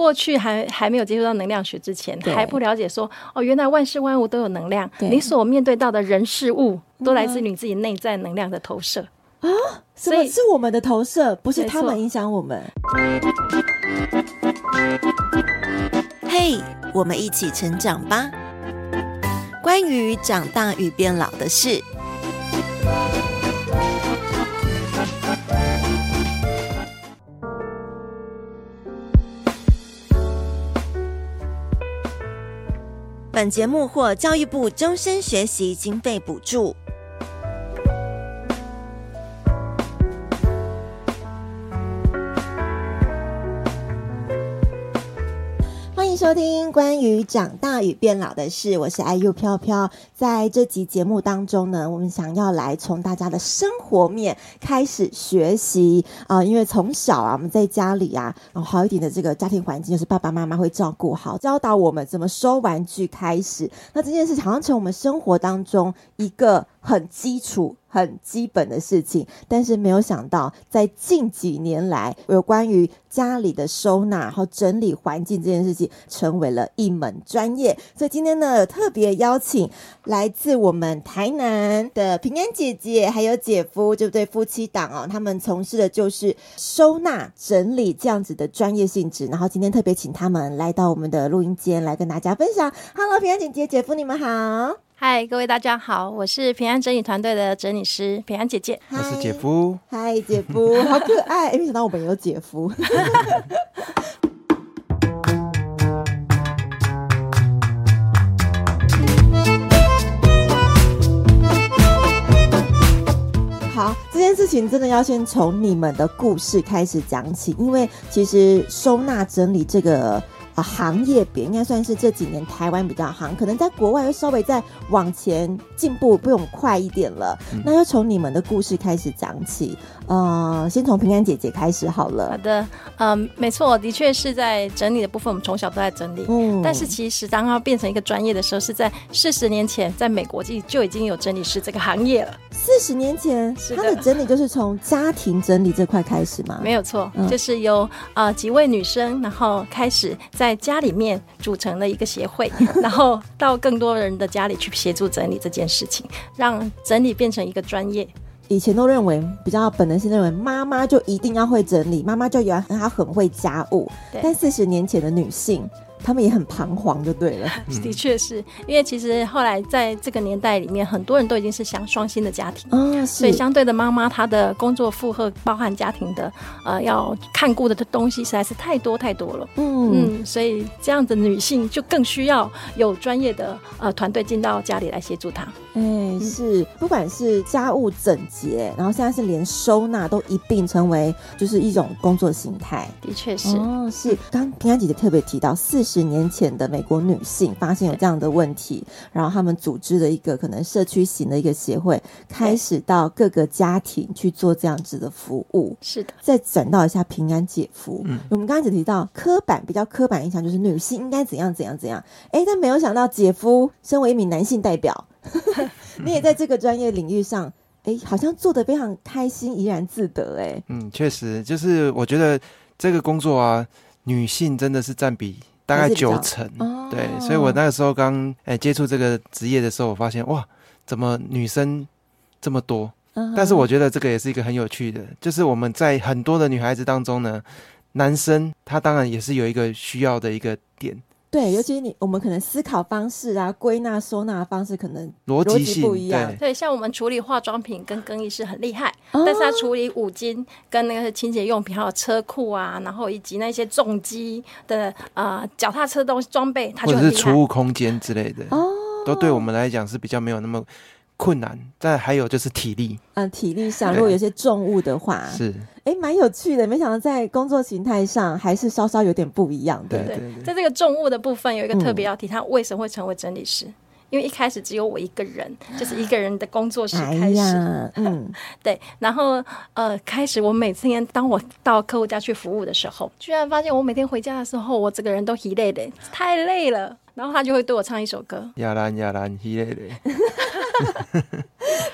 过去还还没有接触到能量学之前，还不了解说哦，原来万事万物都有能量。你所面对到的人事物，都来自于你自己内在能量的投射啊。所以是我们的投射，不是他们影响我们。嘿，我们一起成长吧。关于长大与变老的事。本节目获教育部终身学习经费补助。收听关于长大与变老的事，我是 IU 飘飘。在这集节目当中呢，我们想要来从大家的生活面开始学习啊、因为从小啊，我们在家里啊，然后好一点的这个家庭环境，就是爸爸妈妈会照顾好，教导我们怎么收玩具开始。那这件事好像从我们生活当中一个很基础。很基本的事情，但是没有想到，在近几年来，有关于家里的收纳和整理环境这件事情，成为了一门专业。所以今天呢，特别邀请来自我们台南的平安姐姐，还有姐夫，这对？夫妻档哦，他们从事的就是收纳整理这样子的专业性质。然后今天特别请他们来到我们的录音间，来跟大家分享。Hello，平安姐姐、姐夫，你们好。嗨，各位大家好，我是平安整理团队的整理师平安姐姐。我是姐夫。嗨，姐夫，好可爱！哎，没想到我们有姐夫。好，这件事情真的要先从你们的故事开始讲起，因为其实收纳整理这个。啊，行业别应该算是这几年台湾比较行，可能在国外又稍微再往前进步，不用快一点了。嗯、那就从你们的故事开始讲起，呃，先从平安姐姐开始好了。好的，嗯、呃，没错，的确是在整理的部分，我们从小都在整理。嗯，但是其实当它变成一个专业的时候，是在四十年前，在美国就就已经有整理师这个行业了。四十年前，他的整理就是从家庭整理这块开始吗？没有错，嗯、就是由呃几位女生，然后开始。在家里面组成了一个协会，然后到更多人的家里去协助整理这件事情，让整理变成一个专业。以前都认为比较本能性认为妈妈就一定要会整理，妈妈就原来她很会家务，对但四十年前的女性。他们也很彷徨，就对了。的确是因为其实后来在这个年代里面，很多人都已经是想双薪的家庭，哦，所以相对的妈妈她的工作负荷，包含家庭的呃要看顾的东西实在是太多太多了。嗯嗯，所以这样的女性就更需要有专业的呃团队进到家里来协助她。哎、欸，是，不管是家务整洁，然后现在是连收纳都一并成为就是一种工作形态。的确是，哦，是。刚平安姐姐特别提到，四十年前的美国女性发现有这样的问题，然后他们组织了一个可能社区型的一个协会，开始到各个家庭去做这样子的服务。是的。再转到一下平安姐夫，嗯，我们刚才只提到刻板比较刻板印象就是女性应该怎样怎样怎样，哎，但没有想到姐夫身为一名男性代表。你也在这个专业领域上，哎、欸，好像做的非常开心，怡然自得、欸，哎，嗯，确实，就是我觉得这个工作啊，女性真的是占比大概九成，对，所以我那个时候刚哎、欸、接触这个职业的时候，我发现哇，怎么女生这么多？但是我觉得这个也是一个很有趣的，就是我们在很多的女孩子当中呢，男生他当然也是有一个需要的一个点。对，尤其是你，我们可能思考方式啊，归纳收纳方式可能逻辑不一样。对，对，像我们处理化妆品跟更衣室很厉害，哦、但是他处理五金跟那个清洁用品，还有车库啊，然后以及那些重机的呃脚踏车东西装备，它就很厉害。或者是储物空间之类的，哦，都对我们来讲是比较没有那么。困难，再还有就是体力。嗯，体力上，如果有些重物的话，是，哎，蛮有趣的。没想到在工作形态上还是稍稍有点不一样的。对对对，在这个重物的部分，有一个特别要提，他为什么会成为整理师？因为一开始只有我一个人，就是一个人的工作室开始，哎、嗯，对，然后呃，开始我每天当我到客户家去服务的时候，居然发现我每天回家的时候，我整个人都疲累的，太累了。然后他就会对我唱一首歌，亚兰亚兰一类的。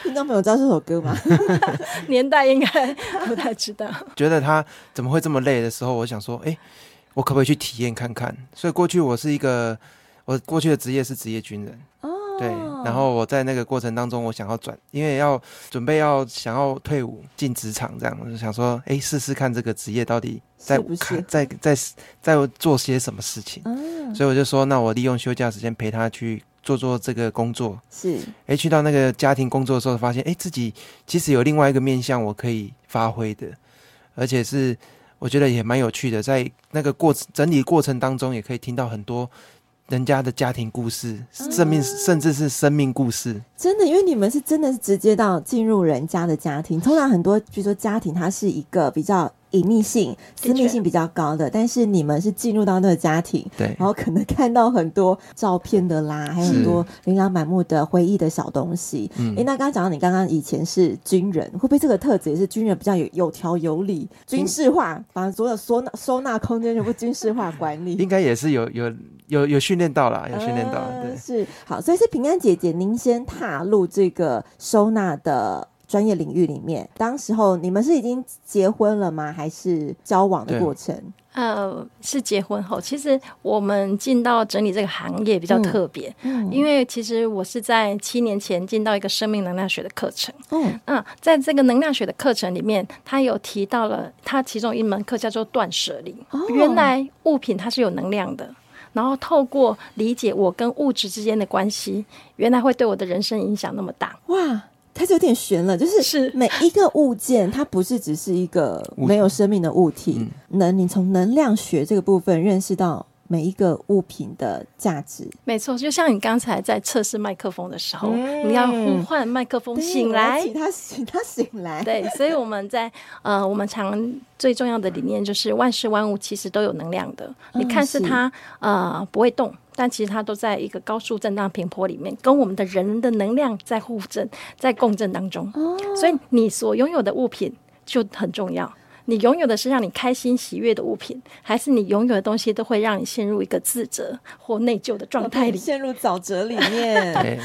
听众朋友知道这首歌吗？年代应该不太知道。觉得他怎么会这么累的时候，我想说，哎，我可不可以去体验看看？所以过去我是一个，我过去的职业是职业军人。哦。对。然后我在那个过程当中，我想要转，因为要准备要想要退伍进职场，这样我就想说，哎，试试看这个职业到底在看在在在，在做些什么事情。嗯。所以我就说，那我利用休假时间陪他去。做做这个工作是，哎，去到那个家庭工作的时候，发现哎，自己其实有另外一个面向我可以发挥的，而且是我觉得也蛮有趣的，在那个过程整理过程当中，也可以听到很多人家的家庭故事、生命，甚至是生命故事。真的，因为你们是真的是直接到进入人家的家庭，通常很多，比如说家庭，它是一个比较。隐秘性、私密性比较高的，但是你们是进入到那个家庭，对，然后可能看到很多照片的啦，还有很多琳琅满目的回忆的小东西。哎、嗯，那刚刚讲到你刚刚以前是军人，会不会这个特质也是军人比较有有条有理、军事化，把所有收纳收纳空间全部军事化管理？应该也是有有有有训练到啦，有训练到，对，呃、是好，所以是平安姐姐，您先踏入这个收纳的。专业领域里面，当时候你们是已经结婚了吗？还是交往的过程？呃，是结婚后。其实我们进到整理这个行业比较特别，嗯，因为其实我是在七年前进到一个生命能量学的课程，嗯，嗯，在这个能量学的课程里面，他有提到了他其中一门课叫做断舍离。哦，原来物品它是有能量的，然后透过理解我跟物质之间的关系，原来会对我的人生影响那么大。哇！它是有点悬了，就是每一个物件，它不是只是一个没有生命的物体，能你从能量学这个部分认识到。每一个物品的价值，没错，就像你刚才在测试麦克风的时候，嗯、你要呼唤麦克风醒来，请他醒，他醒来。对，所以我们在呃，我们常最重要的理念就是万事万物其实都有能量的。嗯、你看是它呃不会动，但其实它都在一个高速震荡频波里面，跟我们的人的能量在互振，在共振当中。哦、所以你所拥有的物品就很重要。你拥有的是让你开心喜悦的物品，还是你拥有的东西都会让你陷入一个自责或内疚的状态里，陷入沼泽里面？对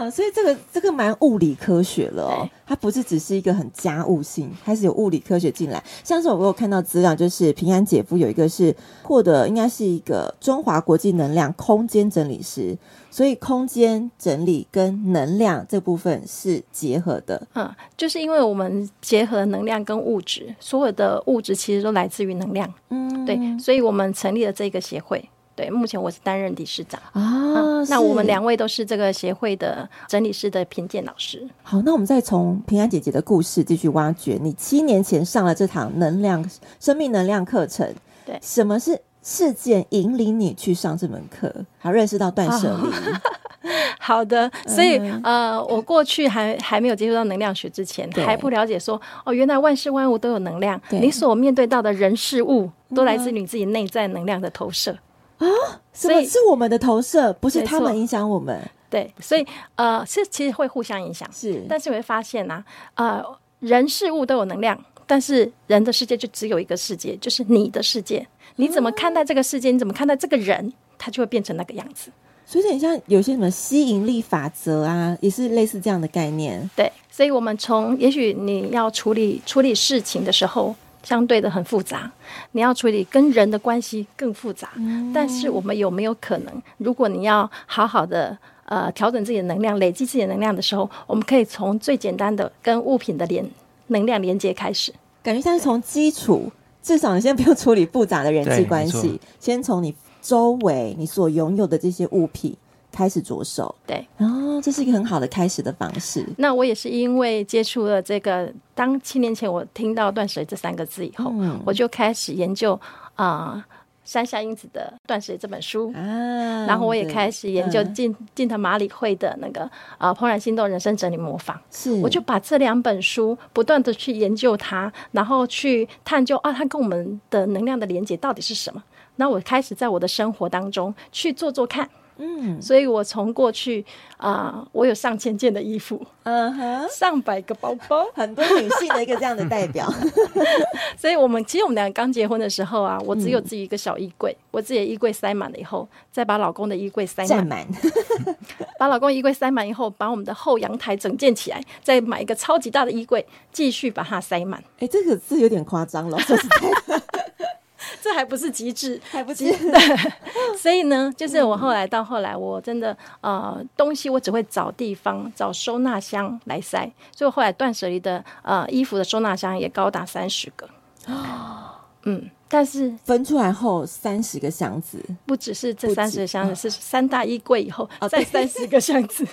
啊，所以这个这个蛮物理科学了哦，它不是只是一个很家务性，开始有物理科学进来。像是我有看到资料，就是平安姐夫有一个是获得，应该是一个中华国际能量空间整理师。所以空间整理跟能量这部分是结合的，嗯，就是因为我们结合能量跟物质，所有的物质其实都来自于能量，嗯，对，所以我们成立了这个协会，对，目前我是担任理事长。啊、嗯，那我们两位都是这个协会的整理师的评鉴老师。好，那我们再从平安姐姐的故事继续挖掘，你七年前上了这堂能量生命能量课程，对，什么是？事件引领你去上这门课，还认识到断舍离。好的，所以、嗯、呃，我过去还还没有接触到能量学之前，还不了解说哦，原来万事万物都有能量。你所。面对到的人事物，都来自于你自己内在能量的投射啊。所以是我们的投射，不是他们影响我们。对，所以呃，是其实会互相影响。是，但是你会发现啊，呃，人事物都有能量，但是人的世界就只有一个世界，就是你的世界。你怎么看待这个世界？你怎么看待这个人？他就会变成那个样子。所以，很像有些什么吸引力法则啊，也是类似这样的概念。对，所以我们从也许你要处理处理事情的时候，相对的很复杂；你要处理跟人的关系更复杂。嗯。但是，我们有没有可能，如果你要好好的呃调整自己的能量，累积自己的能量的时候，我们可以从最简单的跟物品的连能量连接开始，感觉像是从基础。至少你先不用处理复杂的人际关系，先从你周围你所拥有的这些物品开始着手。对，然后这是一个很好的开始的方式。那我也是因为接触了这个，当七年前我听到“断舍”这三个字以后，嗯、我就开始研究啊。呃山下英子的《断舍》这本书，啊，然后我也开始研究近近藤麻里惠的那个啊《怦然心动人生整理模仿》，是，我就把这两本书不断的去研究它，然后去探究啊，它跟我们的能量的连接到底是什么？那我开始在我的生活当中去做做看。嗯，所以我从过去啊、呃，我有上千件的衣服，嗯哼，上百个包包，很多女性的一个这样的代表。所以我们其实我们两个刚结婚的时候啊，我只有自己一个小衣柜，嗯、我自己的衣柜塞满了以后，再把老公的衣柜塞满，满 把老公衣柜塞满以后，把我们的后阳台整建起来，再买一个超级大的衣柜，继续把它塞满。哎、欸，这个是有点夸张了，说实在的。这还不是极致，还不极致。所以呢，就是我后来到后来，我真的呃，东西我只会找地方找收纳箱来塞，所以我后来断舍离的呃衣服的收纳箱也高达三十个。哦 嗯。但是分出来后，三十个箱子，不只是这三十个箱子，是三大衣柜以后再三十个箱子。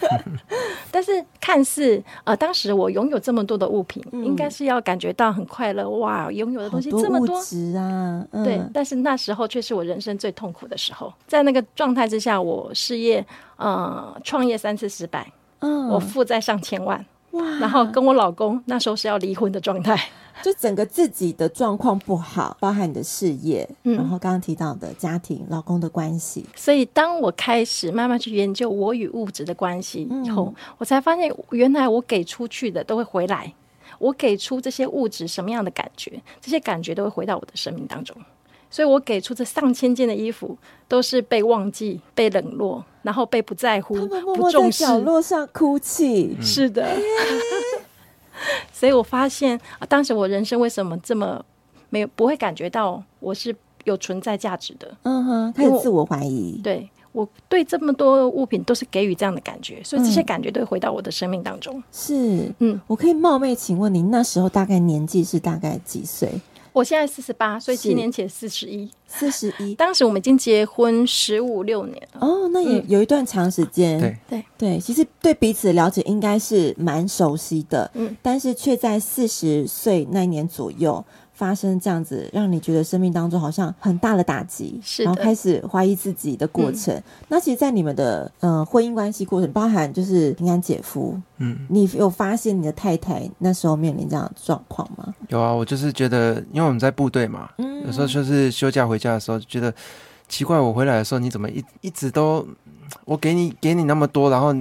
但是看似呃，当时我拥有这么多的物品，应该是要感觉到很快乐哇！拥有的东西这么多值啊，对。但是那时候却是我人生最痛苦的时候，在那个状态之下，我事业呃创业三次失败，嗯，我负债上千万哇，然后跟我老公那时候是要离婚的状态。就整个自己的状况不好，包含你的事业，嗯、然后刚刚提到的家庭、老公的关系。所以，当我开始慢慢去研究我与物质的关系以后，嗯、我才发现，原来我给出去的都会回来。我给出这些物质什么样的感觉，这些感觉都会回到我的生命当中。所以我给出这上千件的衣服，都是被忘记、被冷落，然后被不在乎、他们默默在角落上哭泣。是的。所以我发现啊，当时我人生为什么这么没有不会感觉到我是有存在价值的？嗯哼，他有自我怀疑。对，我对这么多物品都是给予这样的感觉，所以这些感觉都会回到我的生命当中。是，嗯，我可以冒昧请问您那时候大概年纪是大概几岁？我现在四十八，所以七年前四十一，四十一。当时我们已经结婚十五六年了。哦，那也有一段长时间。对对对，其实对彼此的了解应该是蛮熟悉的。嗯，但是却在四十岁那年左右。发生这样子，让你觉得生命当中好像很大的打击，是，然后开始怀疑自己的过程。嗯、那其实，在你们的呃婚姻关系过程，包含就是平安姐夫，嗯，你有发现你的太太那时候面临这样的状况吗？有啊，我就是觉得，因为我们在部队嘛，嗯，有时候就是休假回家的时候，觉得奇怪，我回来的时候你怎么一一直都我给你给你那么多，然后。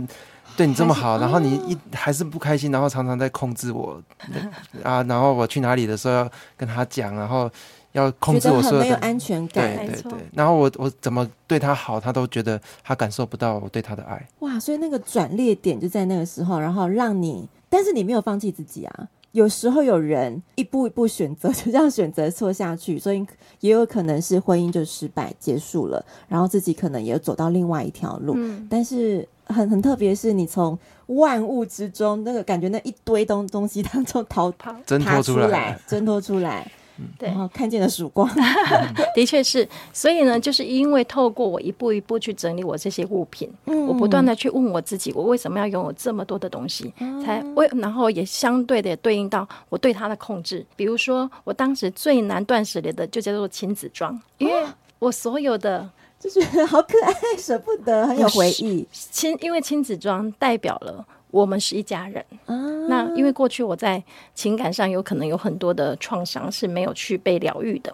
对你这么好，然后你一还是不开心，然后常常在控制我 啊，然后我去哪里的时候要跟他讲，然后要控制我，说没有安全感，对对对。然后我我怎么对他好，他都觉得他感受不到我对他的爱。哇，所以那个转捩点就在那个时候，然后让你，但是你没有放弃自己啊。有时候有人一步一步选择，就这样选择错下去，所以也有可能是婚姻就失败结束了，然后自己可能也走到另外一条路，嗯、但是。很很特别，是你从万物之中那个感觉，那一堆东东西当中逃 跑，挣脱出来，挣脱出来，对，然后看见了曙光，的确是。所以呢，就是因为透过我一步一步去整理我这些物品，嗯、我不断的去问我自己，我为什么要拥有这么多的东西？嗯、才为，然后也相对的也对应到我对它的控制。比如说，我当时最难断舍离的就叫做亲子装，因为我所有的。就觉得好可爱，舍不得，很有回忆。亲，因为亲子装代表了我们是一家人。啊、那因为过去我在情感上有可能有很多的创伤是没有去被疗愈的。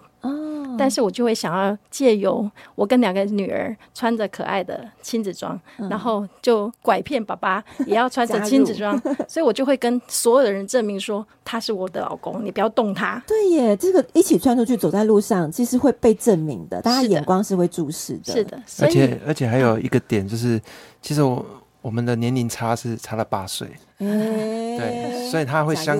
哦，但是我就会想要借由我跟两个女儿穿着可爱的亲子装，嗯、然后就拐骗爸爸 也要穿着亲子装，所以我就会跟所有的人证明说他是我的老公，你不要动他。对耶，这个一起穿出去走在路上，其实会被证明的，大家眼光是会注视的。是的，而且而且还有一个点就是，其实我我们的年龄差是差了八岁，欸、对，所以他会相，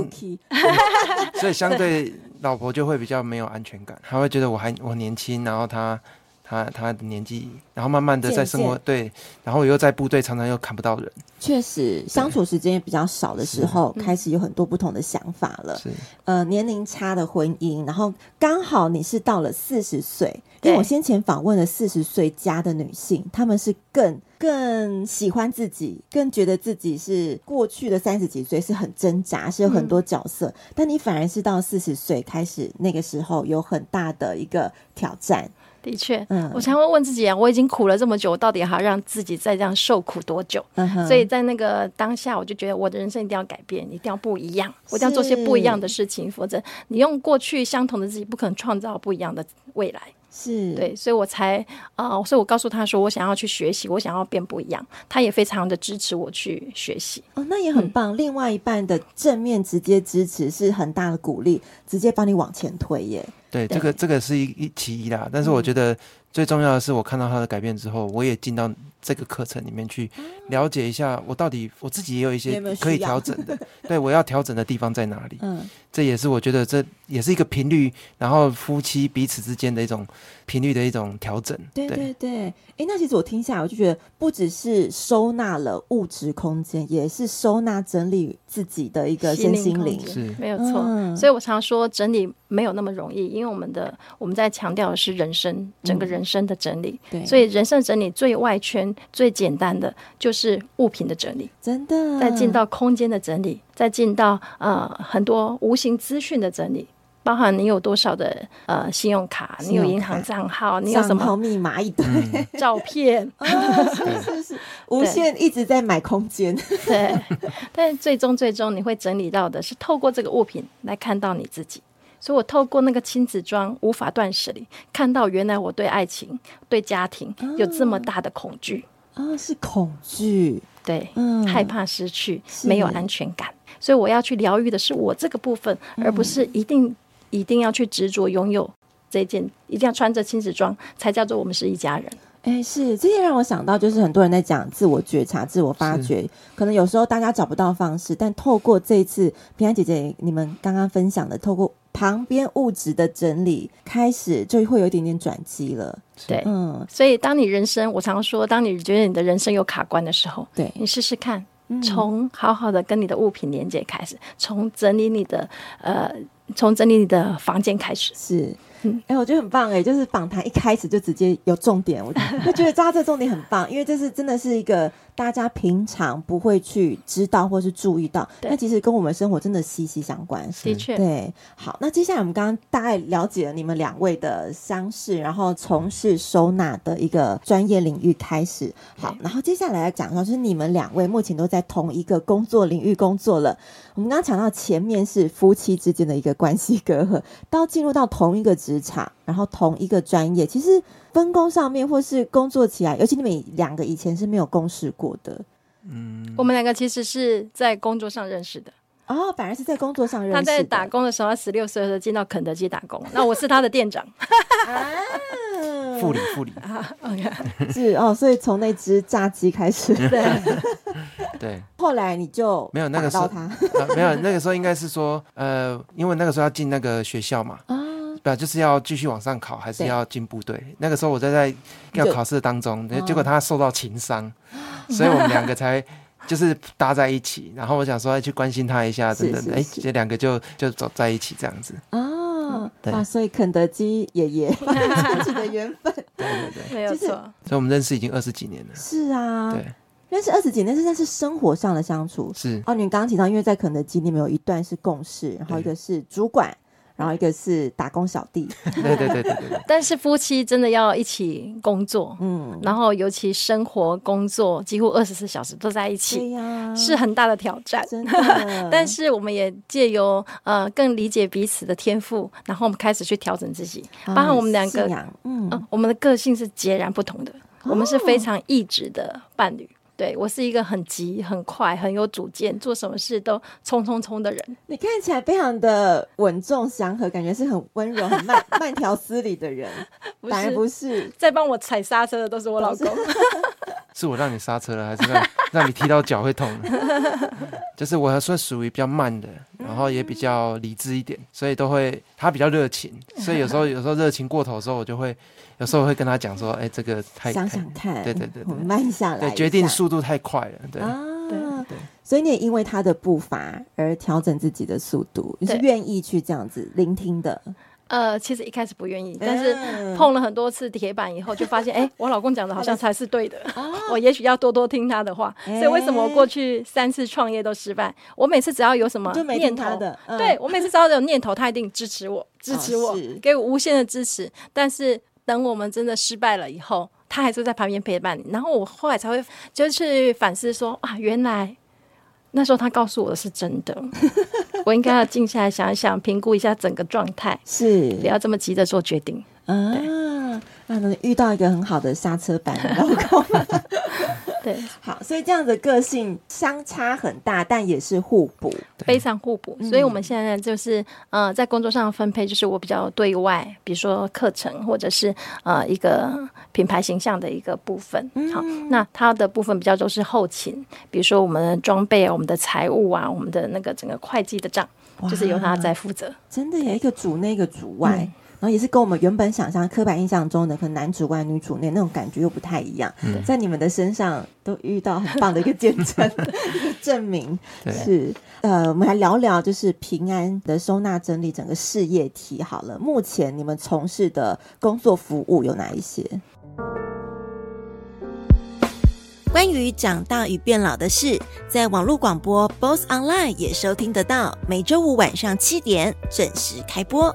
所以相对。老婆就会比较没有安全感，她会觉得我还我年轻，然后她她她的年纪，然后慢慢的在生活对，然后又在部队常常又看不到人，确实相处时间也比较少的时候，开始有很多不同的想法了。是。呃，年龄差的婚姻，然后刚好你是到了四十岁，因为我先前访问了四十岁加的女性，她们是更。更喜欢自己，更觉得自己是过去的三十几岁是很挣扎，是有很多角色。嗯、但你反而是到四十岁开始，那个时候有很大的一个挑战。的确，嗯，我常会问自己啊，我已经苦了这么久，我到底还要让自己再这样受苦多久？所以在那个当下，我就觉得我的人生一定要改变，一定要不一样，我一定要做些不一样的事情，否则你用过去相同的自己，不可能创造不一样的未来。是对，所以我才啊、呃，所以我告诉他说，我想要去学习，我想要变不一样，他也非常的支持我去学习。哦，那也很棒。嗯、另外一半的正面直接支持是很大的鼓励，直接帮你往前推耶。对，这个这个是一一其一啦，但是我觉得最重要的是，我看到他的改变之后，我也进到。这个课程里面去了解一下，我到底我自己也有一些可以调整的，对，我要调整的地方在哪里？嗯，这也是我觉得这也是一个频率，然后夫妻彼此之间的一种频率的一种调整。对对对，哎，那其实我听下来，我就觉得不只是收纳了物质空间，也是收纳整理自己的一个身心灵，是。没有错。嗯，所以我常说整理没有那么容易，因为我们的我们在强调的是人生整个人生的整理，对，所以人生整理最外圈。最简单的就是物品的整理，真的。再进到空间的整理，再进到呃很多无形资讯的整理，包含你有多少的呃信用卡，你有银行账号，你有什么密码一堆、嗯、照片，哦、是是是，无限一直在买空间。对，但是最终最终你会整理到的是透过这个物品来看到你自己。所以我透过那个亲子装无法断舍离，看到原来我对爱情、对家庭有这么大的恐惧。哦啊、哦，是恐惧，对，嗯，害怕失去，没有安全感，所以我要去疗愈的是我这个部分，嗯、而不是一定一定要去执着拥有这件，一定要穿着亲子装才叫做我们是一家人。哎，是，这也让我想到，就是很多人在讲自我觉察、自我发掘，可能有时候大家找不到方式，但透过这一次平安姐姐你们刚刚分享的，透过旁边物质的整理，开始就会有一点点转机了。对，嗯，所以当你人生，我常说，当你觉得你的人生有卡关的时候，对，你试试看，从好好的跟你的物品连接开始，从整理你的呃，从整理你的房间开始，是。哎、嗯。欸，我觉得很棒哎、欸，就是访谈一开始就直接有重点，我就觉得抓这重点很棒，因为这是真的是一个大家平常不会去知道或是注意到，那其实跟我们生活真的息息相关。的确，对。好，那接下来我们刚刚大概了解了你们两位的相识，然后从事收纳的一个专业领域开始。好，然后接下来来讲到就是你们两位目前都在同一个工作领域工作了。我们刚刚讲到前面是夫妻之间的一个关系隔阂，到进入到同一个职场，然后同一个专业，其实分工上面或是工作起来，尤其你们两个以前是没有共事过的。嗯，我们两个其实是在工作上认识的。哦，反而是在工作上认识。他在打工的时候，他十六岁的时候进到肯德基打工，那我是他的店长。啊副理，副理 啊是哦，所以从那只炸鸡开始，对对。后来你就没有那个时候，没有那个时候应该是说，呃，因为那个时候要进那个学校嘛，啊，不就是要继续往上考，还是要进部队？那个时候我在在要考试当中，结果他受到情伤，所以我们两个才 就是搭在一起。然后我想说要去关心他一下，等等，哎，这两个就就走在一起这样子哦。对啊，所以肯德基爷爷 自己的缘分，对对对，没有错。所以我们认识已经二十几年了。是啊，对，认识二十几年，但是生活上的相处是哦。你刚刚提到，因为在肯德基，你们有一段是共事，然后一个是主管。然后一个是打工小弟，对对对对对。但是夫妻真的要一起工作，嗯，然后尤其生活工作几乎二十四小时都在一起，对呀，是很大的挑战。真的。但是我们也借由呃更理解彼此的天赋，然后我们开始去调整自己，包括我们两个，嗯，我们的个性是截然不同的，我们是非常异质的伴侣。对，我是一个很急、很快、很有主见，做什么事都冲冲冲的人。你看起来非常的稳重祥和，感觉是很温柔、很慢 慢条斯理的人。反而不是，在帮我踩刹车的都是我老公。是我让你刹车了，还是让让你踢到脚会痛？就是我还算属于比较慢的，然后也比较理智一点，所以都会他比较热情，所以有时候 有时候热情过头的时候，我就会有时候会跟他讲说：“哎，这个太想想看，对对对，我们慢下来，对，决定速度太快了，对啊，对对，所以你也因为他的步伐而调整自己的速度，你是愿意去这样子聆听的。”呃，其实一开始不愿意，但是碰了很多次铁板以后，就发现，哎，我老公讲的好像才是对的。我也许要多多听他的话。所以为什么我过去三次创业都失败？我每次只要有什么念头，对，我每次只要有念头，他一定支持我，支持我，给我无限的支持。但是等我们真的失败了以后，他还是在旁边陪伴你。然后我后来才会就去反思说，啊，原来。那时候他告诉我的是真的，我应该要静下来想一想，评估一下整个状态，是不要这么急着做决定。啊，那能遇到一个很好的刹车板的 老公。对，好，所以这样的个性相差很大，但也是互补，非常互补。所以我们现在就是呃，在工作上分配，就是我比较对外，比如说课程或者是呃一个品牌形象的一个部分。好，那他的部分比较都是后勤，比如说我们的装备啊，我们的财务啊，我们的那个整个会计的账，就是由他在负责。真的有一个主内，一个主外。嗯然后也是跟我们原本想象、刻板印象中的可能男主外女主内那种感觉又不太一样，嗯、在你们的身上都遇到很棒的一个见证、一个证明。是呃，我们来聊聊就是平安的收纳整理整个事业体好了。目前你们从事的工作服务有哪一些？关于长大与变老的事，在网络广播 BOSS Online 也收听得到，每周五晚上七点准时开播。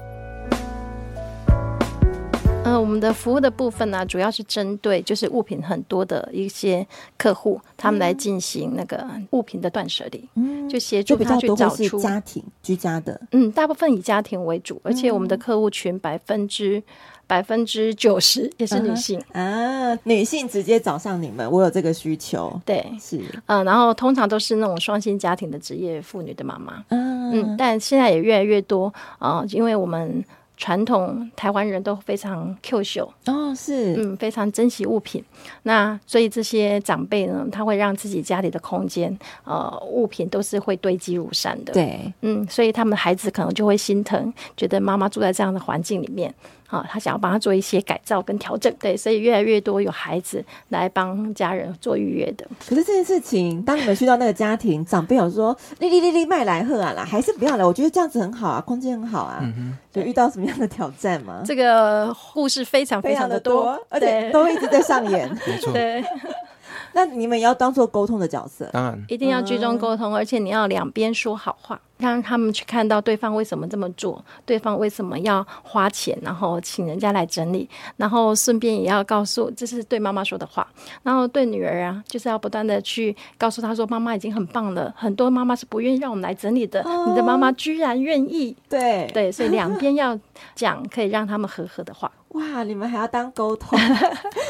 呃，我们的服务的部分呢，主要是针对就是物品很多的一些客户，他们来进行那个物品的断舍离，嗯，就协助他去找出家庭居家的，嗯，大部分以家庭为主，而且我们的客户群百分之百分之九十也是女性。啊，女性直接找上你们，我有这个需求，对，是，嗯，然后通常都是那种双薪家庭的职业妇女的妈妈，嗯嗯，但现在也越来越多啊，因为我们。传统台湾人都非常 Q 秀哦，是嗯，非常珍惜物品。那所以这些长辈呢，他会让自己家里的空间呃物品都是会堆积如山的。对，嗯，所以他们的孩子可能就会心疼，觉得妈妈住在这样的环境里面。啊，他想要帮他做一些改造跟调整，对，所以越来越多有孩子来帮家人做预约的。可是这件事情，当你们去到那个家庭，长辈有说“哩哩哩哩麦来喝啊啦”，还是不要来？我觉得这样子很好啊，空间很好啊。嗯哼，就遇到什么样的挑战吗？这个故事非常非常的多，非常的多，而且都一直在上演。没错，对。那你们也要当做沟通的角色，当然一定要居中沟通，而且你要两边说好话，让他们去看到对方为什么这么做，对方为什么要花钱，然后请人家来整理，然后顺便也要告诉，这是对妈妈说的话，然后对女儿啊，就是要不断的去告诉她说，妈妈已经很棒了，很多妈妈是不愿意让我们来整理的，你的妈妈居然愿意，对。对，所以两边要讲可以让他们和和的话。哇，你们还要当沟通，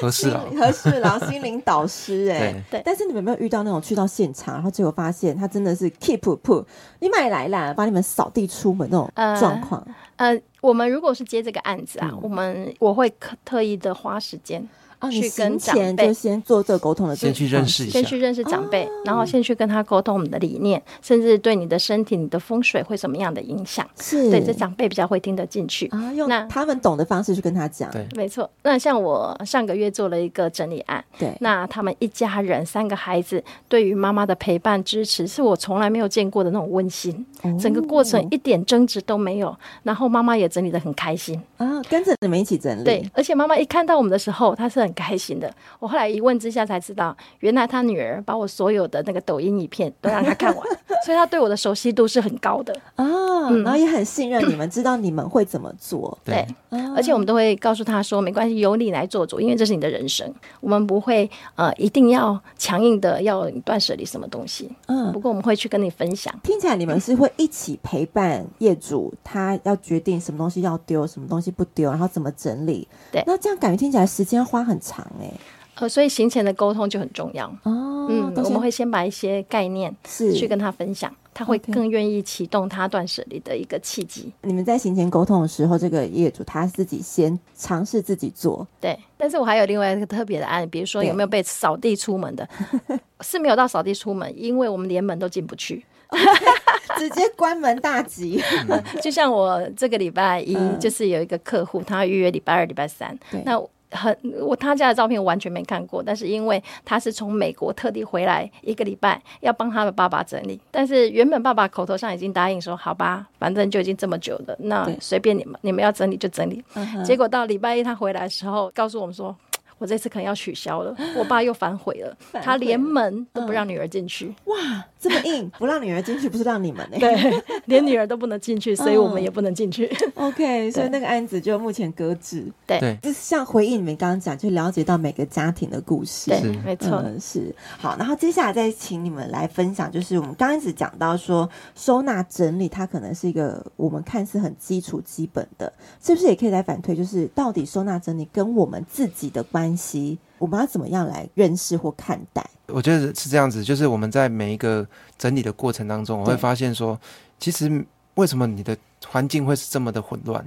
合适了，合适了，心灵导师哎，对。但是你们有没有遇到那种去到现场，然后结果发现他真的是 keep put，你买来了，把你们扫地出门那种状况？呃，呃，我们如果是接这个案子啊，嗯、我们我会特意的花时间。啊，去跟长辈就先做这个沟通的，先去认识一下，先去认识长辈，然后先去跟他沟通我们的理念，甚至对你的身体、你的风水会什么样的影响？是对这长辈比较会听得进去啊，用那他们懂的方式去跟他讲。对，没错。那像我上个月做了一个整理案，对，那他们一家人三个孩子对于妈妈的陪伴支持，是我从来没有见过的那种温馨，整个过程一点争执都没有，然后妈妈也整理得很开心啊，跟着你们一起整理。对，而且妈妈一看到我们的时候，她是很开心的。我后来一问之下才知道，原来他女儿把我所有的那个抖音影片都让他看完，所以他对我的熟悉度是很高的啊，嗯、然后也很信任你们，知道你们会怎么做。对，而且我们都会告诉他说，没关系，由你来做主，因为这是你的人生，我们不会呃一定要强硬的要断舍离什么东西。嗯，不过我们会去跟你分享。听起来你们是会一起陪伴业主，他要决定什么东西要丢，什么东西不丢，然后怎么整理。对，那这样感觉听起来时间花很长哎、欸。呃，所以行前的沟通就很重要哦。嗯，我们会先把一些概念是去跟他分享，他会更愿意启动他断舍离的一个契机。你们在行前沟通的时候，这个业主他自己先尝试自己做，对。但是我还有另外一个特别的案例，比如说有没有被扫地出门的？是没有到扫地出门，因为我们连门都进不去，直接关门大吉。就像我这个礼拜一，就是有一个客户，他预约礼拜二、礼拜三，那。很，我他家的照片我完全没看过，但是因为他是从美国特地回来一个礼拜，要帮他的爸爸整理，但是原本爸爸口头上已经答应说好吧，反正就已经这么久了，那随便你们，你们要整理就整理。对结果到礼拜一他回来的时候，告诉我们说。我这次可能要取消了。我爸又反悔了，他连门都不让女儿进去。嗯。哇，这么硬，不让女儿进去，不是让你们呢？对，连女儿都不能进去，所以我们也不能进去。嗯、OK，所以那个案子就目前搁置。对，就是像回应你们刚刚讲，就了解到每个家庭的故事。对，没错、嗯，是。好，然后接下来再请你们来分享，就是我们刚开始讲到说收纳整理，它可能是一个我们看似很基础基本的，是不是也可以来反推？就是到底收纳整理跟我们自己的关系，我们要怎么样来认识或看待？我觉得是这样子，就是我们在每一个整理的过程当中，我会发现说，其实为什么你的环境会是这么的混乱？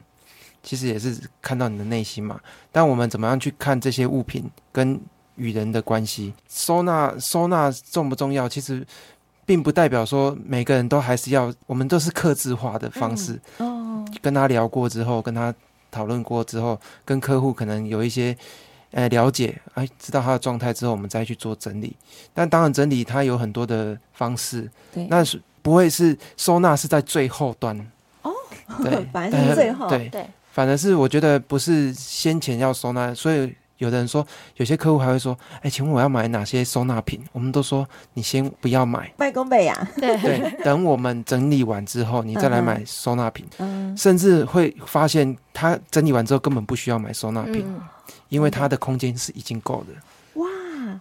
其实也是看到你的内心嘛。但我们怎么样去看这些物品跟与人的关系？收纳收纳重不重要？其实并不代表说每个人都还是要，我们都是克制化的方式。哦，跟他聊过之后，跟他讨论过之后，跟客户可能有一些呃了解，哎，知道他的状态之后，我们再去做整理。但当然，整理它有很多的方式，对，那是不会是收纳是在最后端哦。对，反正是最后对对。反而是我觉得不是先前要收纳，所以有的人说，有些客户还会说：“哎，请问我要买哪些收纳品？”我们都说：“你先不要买，卖公备呀。”对对，等我们整理完之后，你再来买收纳品。嗯，甚至会发现他整理完之后根本不需要买收纳品，嗯，因为它的空间是已经够的。哇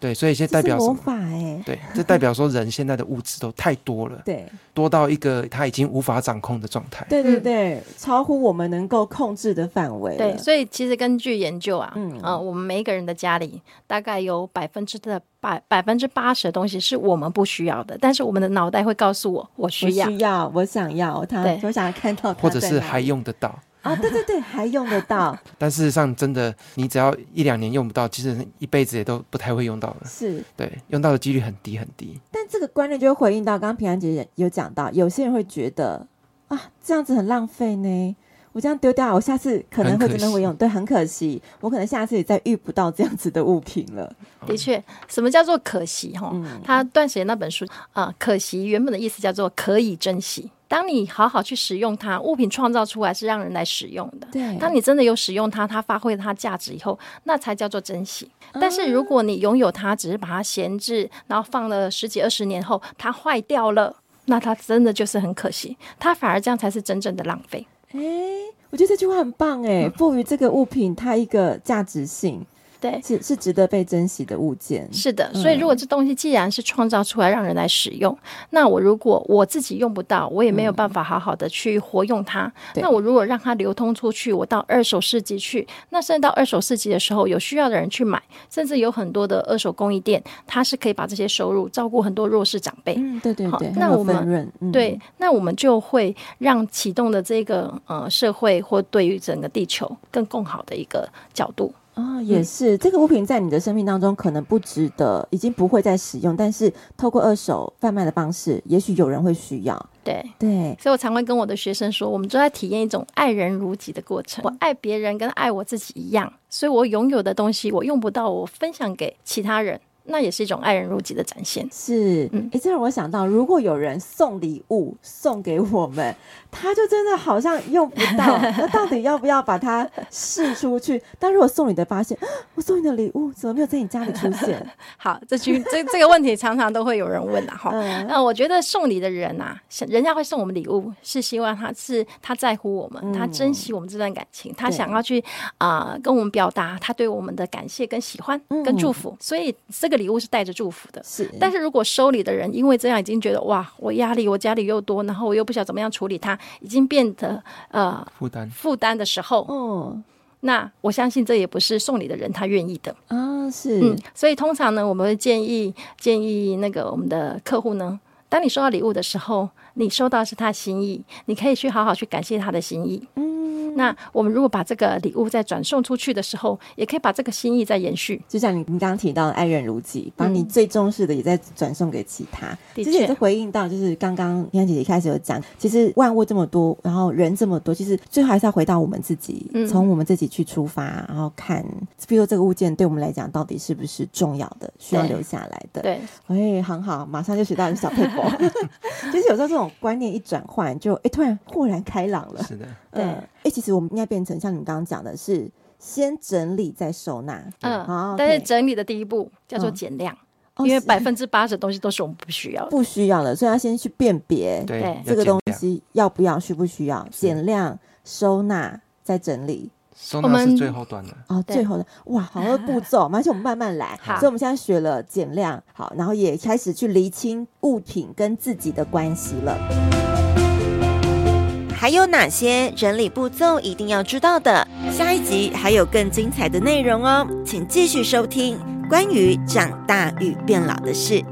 对，所以现在代表什么？魔法哎，对，这代表说人现在的物质都太多了，对，多到一个他已经无法掌控的状态。对对对，嗯、超乎我们能够控制的范围。对，所以其实根据研究啊，嗯啊、呃，我们每一个人的家里大概有百分之的百百分之八十的东西是我们不需要的，但是我们的脑袋会告诉我，我需要，我需要，我想要它，我想要看到，或者是还用得到。啊，对对对，还用得到。但事实上，真的，你只要一两年用不到，其实一辈子也都不太会用到了。是，对，用到的几率很低很低。但这个观念就会回应到，刚刚平安姐有讲到，有些人会觉得啊，这样子很浪费呢。我这样丢掉，我下次可能会真的会用，对，很可惜，我可能下次也再遇不到这样子的物品了。的确，什么叫做可惜？哈、嗯，他断舍离那本书啊、呃，可惜原本的意思叫做可以珍惜。当你好好去使用它，物品创造出来是让人来使用的。对，当你真的有使用它，它发挥了它价值以后，那才叫做珍惜。嗯、但是如果你拥有它，只是把它闲置，然后放了十几二十年后，它坏掉了，那它真的就是很可惜。它反而这样才是真正的浪费。哎，我觉得这句话很棒哎，赋予这个物品它一个价值性。对，是是值得被珍惜的物件。是的，所以如果这东西既然是创造出来让人来使用，嗯、那我如果我自己用不到，我也没有办法好好的去活用它。嗯、那我如果让它流通出去，我到二手市集去，那甚至到二手市集的时候，有需要的人去买，甚至有很多的二手工艺店，它是可以把这些收入照顾很多弱势长辈。嗯，对对对。那我们、嗯、对，那我们就会让启动的这个呃社会或对于整个地球更更好的一个角度。啊、哦，也是、嗯、这个物品在你的生命当中可能不值得，已经不会再使用，但是透过二手贩卖的方式，也许有人会需要。对对，所以我常会跟我的学生说，我们都在体验一种爱人如己的过程。我爱别人跟爱我自己一样，所以我拥有的东西我用不到，我分享给其他人。那也是一种爱人如己的展现。是，嗯，哎，这让我想到，如果有人送礼物送给我们，他就真的好像用不到，那到底要不要把它试出去？但如果送你的发现，我送你的礼物怎么没有在你家里出现？好，这句这这个问题常常都会有人问啊。哈、嗯，那我觉得送礼的人呐、啊，人家会送我们礼物，是希望他是他在乎我们，嗯、他珍惜我们这段感情，他想要去啊、呃、跟我们表达他对我们的感谢跟喜欢跟祝福，嗯、所以这个。礼物是带着祝福的，是。但是如果收礼的人因为这样已经觉得哇，我压力，我家里又多，然后我又不晓得怎么样处理它，已经变得呃负担负担的时候，哦，那我相信这也不是送礼的人他愿意的啊，是。嗯，所以通常呢，我们会建议建议那个我们的客户呢，当你收到礼物的时候，你收到是他心意，你可以去好好去感谢他的心意，嗯。那我们如果把这个礼物再转送出去的时候，也可以把这个心意再延续。就像你你刚刚提到的爱人如己，把你最重视的也在转送给其他。其实也是回应到，就是刚刚平安姐姐一开始有讲，其实万物这么多，然后人这么多，其实最后还是要回到我们自己，从我们自己去出发，然后看，比如说这个物件对我们来讲到底是不是重要的，需要留下来的。对，哎，很好，马上就学到一个小佩宝。其实有时候这种观念一转换，就哎突然豁然开朗了。是的，嗯，哎。其实我们应该变成像你们刚刚讲的是，先整理再收纳。嗯，好。但是整理的第一步叫做减量，因为百分之八十的东西都是我们不需要的，不需要的，所以要先去辨别，对这个东西要不要，需不需要，减量收纳再整理。收纳是最后端的哦，最后的哇，好多步骤，而且我们慢慢来。好，所以我们现在学了减量，好，然后也开始去厘清物品跟自己的关系了。还有哪些整理步骤一定要知道的？下一集还有更精彩的内容哦，请继续收听关于长大与变老的事。